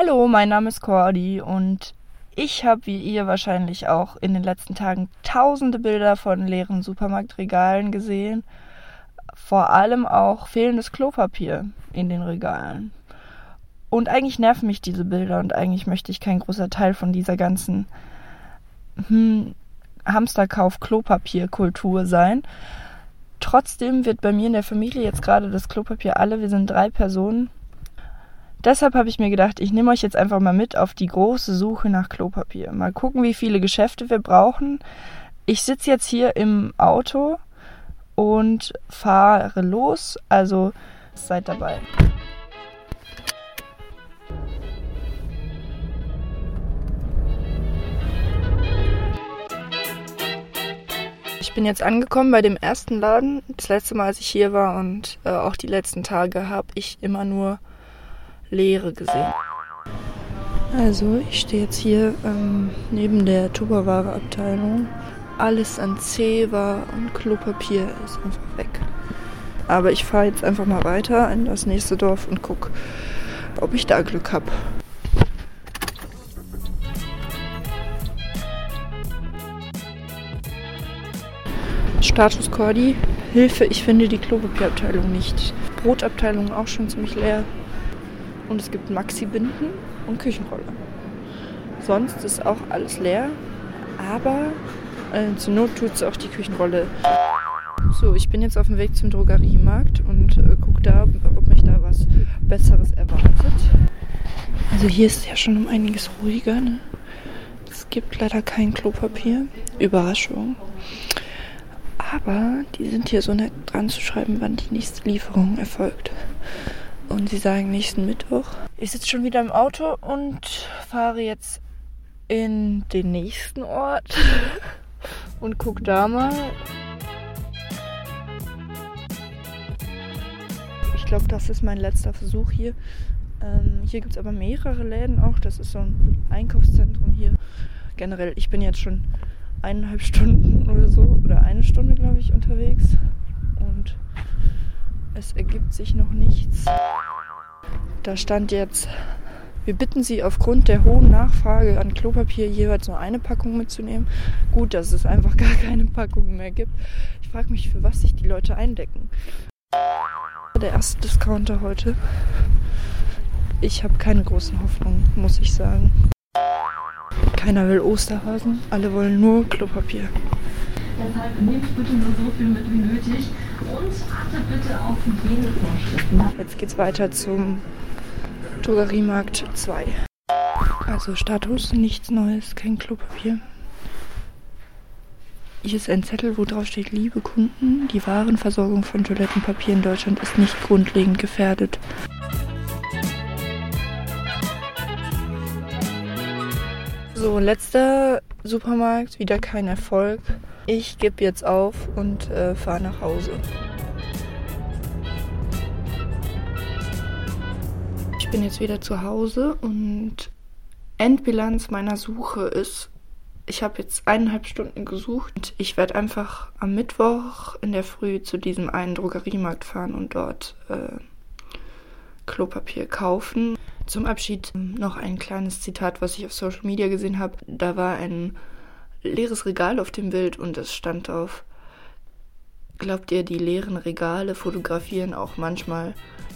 Hallo, mein Name ist Cordy und ich habe, wie ihr wahrscheinlich auch in den letzten Tagen, tausende Bilder von leeren Supermarktregalen gesehen. Vor allem auch fehlendes Klopapier in den Regalen. Und eigentlich nerven mich diese Bilder und eigentlich möchte ich kein großer Teil von dieser ganzen hm, Hamsterkauf-Klopapierkultur sein. Trotzdem wird bei mir in der Familie jetzt gerade das Klopapier alle, wir sind drei Personen. Deshalb habe ich mir gedacht, ich nehme euch jetzt einfach mal mit auf die große Suche nach Klopapier. Mal gucken, wie viele Geschäfte wir brauchen. Ich sitze jetzt hier im Auto und fahre los, also seid dabei. Ich bin jetzt angekommen bei dem ersten Laden. Das letzte Mal, als ich hier war und äh, auch die letzten Tage, habe ich immer nur Leere gesehen. Also, ich stehe jetzt hier ähm, neben der Tupperware-Abteilung. Alles an Zewa und Klopapier ist einfach weg. Aber ich fahre jetzt einfach mal weiter in das nächste Dorf und gucke, ob ich da Glück habe. Status Cordi. Hilfe, ich finde die Klopapierabteilung nicht. Brotabteilung auch schon ziemlich leer. Und es gibt Maxi-Binden und Küchenrolle. Sonst ist auch alles leer. Aber äh, zur Not tut es auch die Küchenrolle. So, ich bin jetzt auf dem Weg zum Drogeriemarkt und äh, gucke da, ob mich da was Besseres erwartet. Also hier ist es ja schon um einiges ruhiger. Ne? Es gibt leider kein Klopapier. Überraschung. Aber die sind hier so nett dran zu schreiben, wann die nächste Lieferung erfolgt. Und sie sagen nächsten Mittwoch. Ich sitze schon wieder im Auto und fahre jetzt in den nächsten Ort und guck da mal. Ich glaube, das ist mein letzter Versuch hier. Ähm, hier gibt es aber mehrere Läden auch. Das ist so ein Einkaufszentrum hier. Generell, ich bin jetzt schon eineinhalb Stunden oder so, oder eine Stunde, glaube ich, unterwegs. Und es ergibt sich noch nichts. Da stand jetzt, wir bitten Sie aufgrund der hohen Nachfrage an Klopapier jeweils nur eine Packung mitzunehmen. Gut, dass es einfach gar keine Packungen mehr gibt. Ich frage mich, für was sich die Leute eindecken. Der erste Discounter heute. Ich habe keine großen Hoffnungen, muss ich sagen. Keiner will Osterhasen, alle wollen nur Klopapier. Deshalb nehmt bitte nur so viel mit wie nötig und achtet bitte auf Hygienevorschriften. Jetzt geht's weiter zum Drogeriemarkt 2. Also Status, nichts Neues, kein Klopapier. Hier ist ein Zettel, wo drauf steht, liebe Kunden, die Warenversorgung von Toilettenpapier in Deutschland ist nicht grundlegend gefährdet. So, letzter Supermarkt, wieder kein Erfolg. Ich gebe jetzt auf und äh, fahre nach Hause. Ich bin jetzt wieder zu Hause und Endbilanz meiner Suche ist, ich habe jetzt eineinhalb Stunden gesucht und ich werde einfach am Mittwoch in der Früh zu diesem einen Drogeriemarkt fahren und dort äh, Klopapier kaufen. Zum Abschied noch ein kleines Zitat, was ich auf Social Media gesehen habe. Da war ein leeres Regal auf dem Bild und es stand auf, glaubt ihr, die leeren Regale fotografieren auch manchmal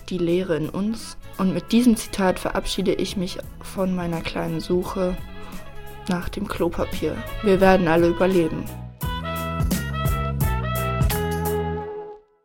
die Leere in uns? Und mit diesem Zitat verabschiede ich mich von meiner kleinen Suche nach dem Klopapier. Wir werden alle überleben.